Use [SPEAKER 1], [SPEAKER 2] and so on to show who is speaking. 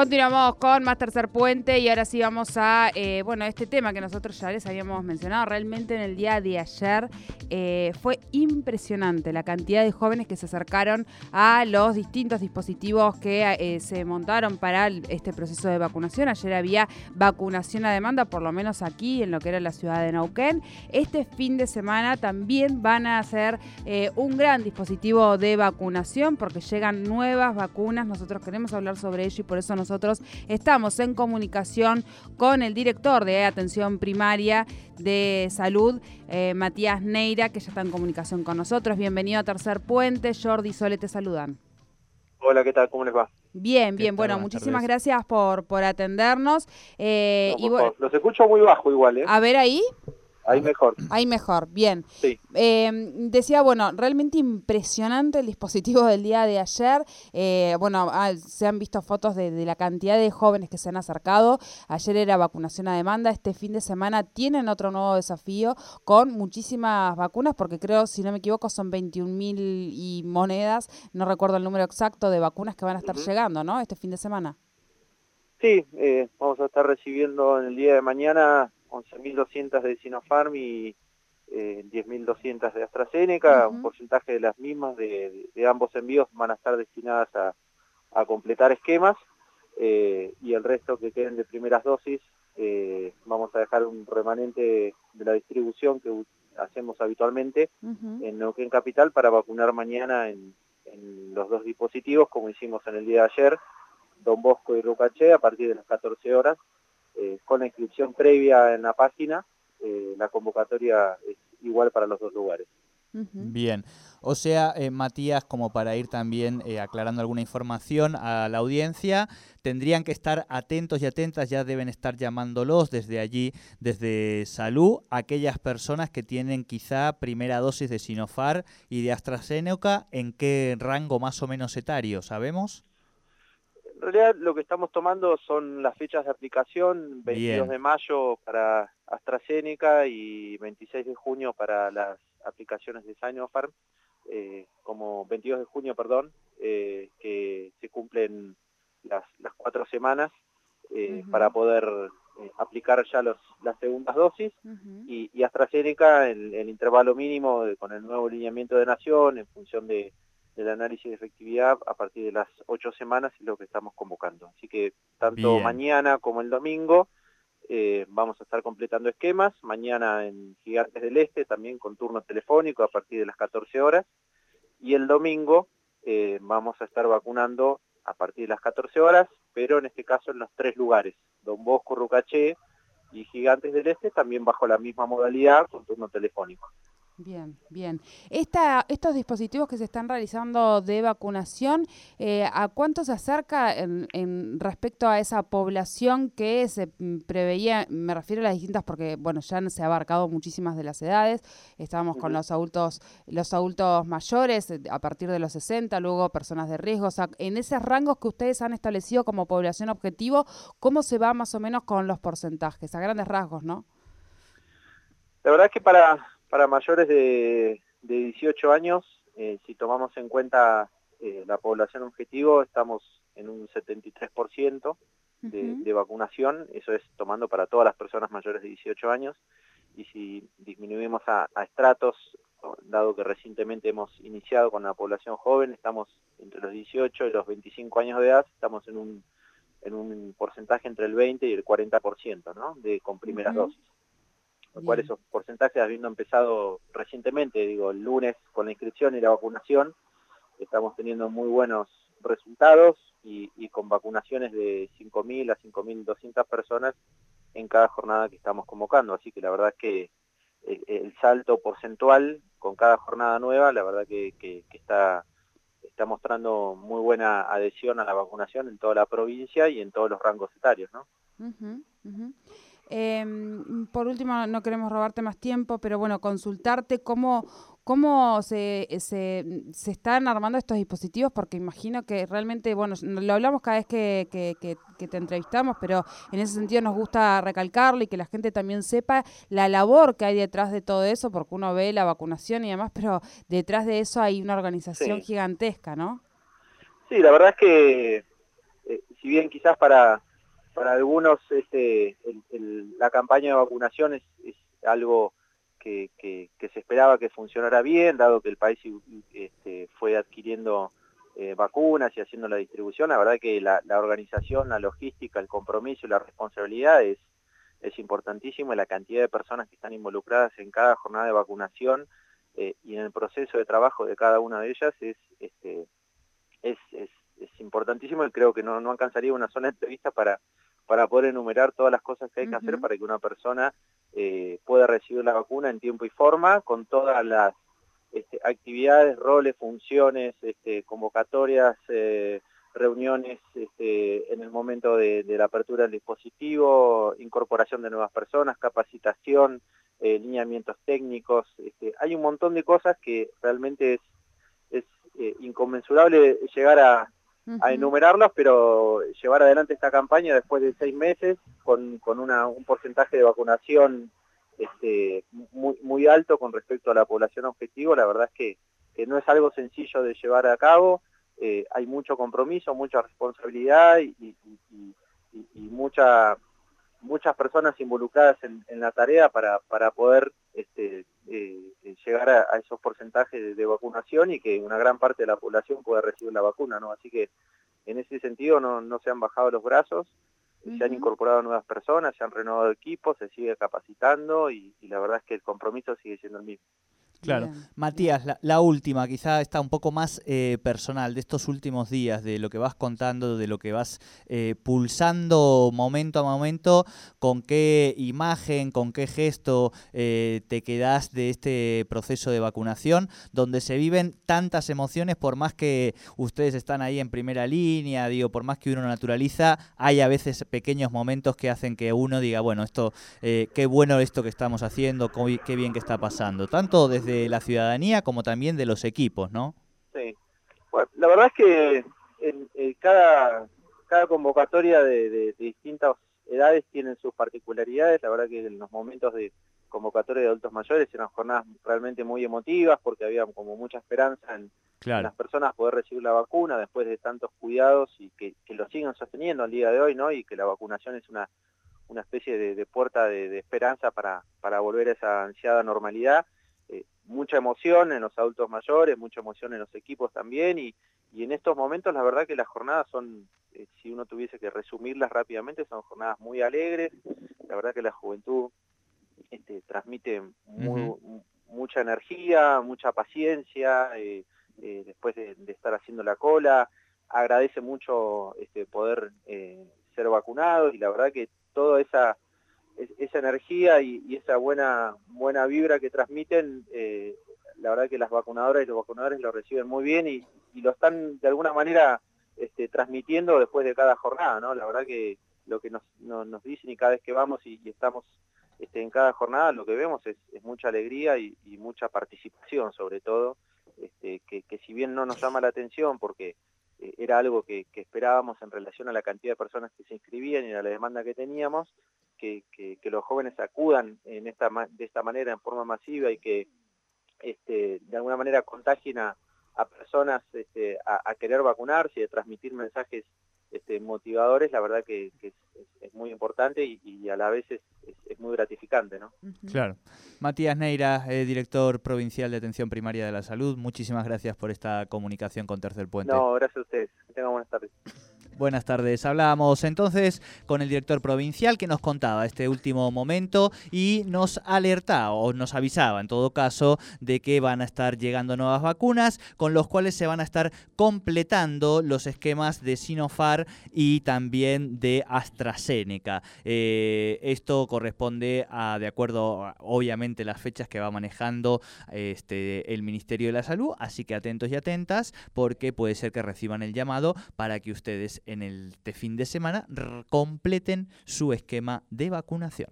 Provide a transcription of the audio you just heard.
[SPEAKER 1] Continuamos con más tercer puente y ahora sí vamos a, eh, bueno, este tema que nosotros ya les habíamos mencionado. Realmente en el día de ayer eh, fue impresionante la cantidad de jóvenes que se acercaron a los distintos dispositivos que eh, se montaron para este proceso de vacunación. Ayer había vacunación a demanda, por lo menos aquí en lo que era la ciudad de Nauquén. Este fin de semana también van a hacer un gran dispositivo de vacunación porque llegan nuevas vacunas. Nosotros queremos hablar sobre ello y por eso nosotros estamos en comunicación con el director de atención primaria de salud, eh, Matías Neira, que ya está en comunicación con nosotros. Bienvenido a Tercer Puente. Jordi y Sole te saludan.
[SPEAKER 2] Hola, ¿qué tal? ¿Cómo les va?
[SPEAKER 1] Bien, bien. Bueno, muchísimas gracias por, por atendernos.
[SPEAKER 2] Eh, y los escucho muy bajo igual, ¿eh?
[SPEAKER 1] A ver ahí.
[SPEAKER 2] Ahí mejor.
[SPEAKER 1] Ahí mejor, bien. Em, decía, bueno, realmente impresionante el dispositivo del día de ayer. Eh, bueno, ah, se han visto fotos de, la cantidad de jóvenes que se han acercado. Ayer era vacunación a demanda. Este fin de semana tienen otro nuevo desafío con muchísimas vacunas, porque creo, si no me equivoco, son 21 mil y monedas. No recuerdo el número exacto de vacunas que van a estar llegando, ¿no? Este fin de semana.
[SPEAKER 2] Sí, eh, vamos a estar recibiendo en el día de mañana 11.200 de Sinopharm y eh, 10.200 de AstraZeneca, un porcentaje de las mismas de, ambos envíos van a estar destinadas a, completar esquemas. Eh, y el resto que queden de primeras dosis eh, vamos a dejar un remanente de la distribución que hacemos habitualmente en Neuquén Capital para vacunar mañana en, en, los dos dispositivos como hicimos en el día de ayer, Don Bosco y Rucaché a partir de las 14 horas eh, con la inscripción previa en la página, eh, la convocatoria es igual para los dos lugares.
[SPEAKER 3] Bien, o sea, eh, Matías, como para ir también aclarando alguna información a la audiencia, tendrían que estar atentos y atentas, ya deben estar llamándolos desde allí, desde Salud, aquellas personas que tienen quizá primera dosis de Sinofar y de AstraZeneca, ¿en qué rango más o menos etario, sabemos?
[SPEAKER 2] En realidad lo que estamos tomando son las fechas de aplicación, 22 de mayo para AstraZeneca y 26 de junio para las aplicaciones de Sinopharm, eh, como 22 de junio, perdón, eh, que se cumplen las, cuatro semanas eh, para poder aplicar ya los, las segundas dosis. Y, AstraZeneca el, el intervalo mínimo con el nuevo lineamiento de nación en función de del análisis de efectividad a partir de las ocho semanas es lo que estamos convocando. Así que tanto mañana como el domingo eh, vamos a estar completando esquemas, mañana en Gigantes del Este también con turno telefónico a partir de las 14 horas y el domingo eh, vamos a estar vacunando a partir de las 14 horas, pero en este caso en los tres lugares, Don Bosco, Rucaché y Gigantes del Este, también bajo la misma modalidad con turno telefónico.
[SPEAKER 1] Bien, bien. Esta, estos dispositivos que se están realizando de vacunación, eh, ¿a cuánto se acerca en, respecto a esa población que se preveía? Me refiero a las distintas porque, bueno, ya se ha abarcado muchísimas de las edades. Estábamos con los adultos, los adultos mayores eh, a partir de los 60, luego personas de riesgo. O sea, en esos rangos que ustedes han establecido como población objetivo, ¿cómo se va más o menos con los porcentajes? A grandes rasgos, ¿no?
[SPEAKER 2] La verdad es que para para mayores de, 18 años, eh, si tomamos en cuenta eh, la población objetivo, estamos en un 73% de, de, vacunación, eso es tomando para todas las personas mayores de 18 años, y si disminuimos a, estratos, dado que recientemente hemos iniciado con la población joven, estamos entre los 18 y los 25 años de edad, estamos en un, en un porcentaje entre el 20 y el 40%, ¿no? De, con primeras dosis lo cual esos porcentajes, habiendo empezado recientemente, digo, el lunes con la inscripción y la vacunación, estamos teniendo muy buenos resultados y, con vacunaciones de 5.000 a 5.200 personas en cada jornada que estamos convocando. Así que la verdad es que el, salto porcentual con cada jornada nueva, la verdad que, está, está mostrando muy buena adhesión a la vacunación en toda la provincia y en todos los rangos etarios. ¿no?
[SPEAKER 1] Em, por último, no queremos robarte más tiempo, pero bueno, consultarte cómo, cómo se, se, se, están armando estos dispositivos, porque imagino que realmente, bueno, lo hablamos cada vez que, que, te entrevistamos, pero en ese sentido nos gusta recalcarlo y que la gente también sepa la labor que hay detrás de todo eso, porque uno ve la vacunación y demás, pero detrás de eso hay una organización gigantesca, ¿no?
[SPEAKER 2] Sí, la verdad es que eh, si bien quizás para, para algunos este, la campaña de vacunación es, algo que, se esperaba que funcionara bien, dado que el país este, fue adquiriendo eh, vacunas y haciendo la distribución, la verdad que la, organización, la logística, el compromiso y la responsabilidad es, importantísimo. Y la cantidad de personas que están involucradas en cada jornada de vacunación eh, y en el proceso de trabajo de cada una de ellas es, este, es, es, importantísimo y creo que no alcanzaría una sola entrevista para, para poder enumerar todas las cosas que hay que hacer para que una persona eh, pueda recibir la vacuna en tiempo y forma, con todas las este, actividades, roles, funciones, este, convocatorias, eh, reuniones este, en el momento de, la apertura del dispositivo, incorporación de nuevas personas, capacitación, eh, lineamientos técnicos. Este, hay un montón de cosas que realmente es, es eh, inconmensurable llegar a, enumerarlas, pero llevar adelante esta campaña después de seis meses con, con un porcentaje de vacunación este, muy, muy alto con respecto a la población objetivo, la verdad es que, no es algo sencillo de llevar a cabo, eh, hay mucho compromiso, mucha responsabilidad y, mucha, muchas personas involucradas en, la tarea para, para poder este, eh, llegar a, esos porcentajes de, vacunación y que una gran parte de la población pueda recibir la vacuna, ¿no? Así que en ese sentido no, no se han bajado los brazos, se han incorporado nuevas personas, se han renovado equipos, se sigue capacitando y, y la verdad es que el compromiso sigue siendo el mismo.
[SPEAKER 3] Claro. Matías, la, última, quizá está un poco más eh, personal, de estos últimos días, de lo que vas contando, de lo que vas eh, pulsando momento a momento, con qué imagen, con qué gesto eh, te quedas de este proceso de vacunación, donde se viven tantas emociones, por más que ustedes están ahí en primera línea, digo, por más que uno naturaliza, hay a veces pequeños momentos que hacen que uno diga, bueno, esto, qué bueno esto que estamos haciendo, qué bien que está pasando, tanto desde de la ciudadanía como también de los equipos, ¿no?
[SPEAKER 2] Sí. la verdad es que en, cada, cada convocatoria de, distintas edades tienen sus particularidades. La verdad que en los momentos de convocatoria de adultos mayores eran jornadas realmente muy emotivas porque había como mucha esperanza en, las personas poder recibir la vacuna después de tantos cuidados y que, lo sigan sosteniendo al día de hoy, ¿no? Y que la vacunación es una, una especie de, puerta de, de, esperanza para, para volver a esa ansiada normalidad mucha emoción en los adultos mayores, mucha emoción en los equipos también y, en estos momentos la verdad que las jornadas son, eh, si uno tuviese que resumirlas rápidamente, son jornadas muy alegres, la verdad que la juventud este, transmite mucha energía, mucha paciencia, eh, eh, después de, estar haciendo la cola, agradece mucho este, poder ser vacunado y la verdad que toda esa esa energía y, esa buena buena vibra que transmiten, eh, la verdad que las vacunadoras y los vacunadores lo reciben muy bien y, lo están de alguna manera este, transmitiendo después de cada jornada, ¿no? La verdad que lo que nos, dicen y cada vez que vamos y, estamos este, en cada jornada, lo que vemos es, mucha alegría y, mucha participación sobre todo, este, que, que si bien no nos llama la atención porque eh, era algo que, esperábamos en relación a la cantidad de personas que se inscribían y a la demanda que teníamos, que, los jóvenes acudan en esta, de esta manera en forma masiva y que este, de alguna manera contagien a, personas este, a, querer vacunarse y a transmitir mensajes este, motivadores, la verdad que, es, muy importante y, a la vez es, muy gratificante. ¿no?
[SPEAKER 3] Claro. Matías Neira, eh, director provincial de Atención Primaria de la Salud, muchísimas gracias por esta comunicación con Tercer Puente.
[SPEAKER 2] No, gracias a ustedes. Que tengan buenas tardes.
[SPEAKER 3] Buenas tardes. Hablábamos entonces con el director provincial que nos contaba este último momento y nos alertaba o nos avisaba en todo caso de que van a estar llegando nuevas vacunas con los cuales se van a estar completando los esquemas de Sinopharm y también de AstraZeneca. Eh, esto corresponde a, de acuerdo, obviamente, las fechas que va manejando este, el Ministerio de la Salud, así que atentos y atentas porque puede ser que reciban el llamado para que ustedes en el fin de semana completen su esquema de vacunación.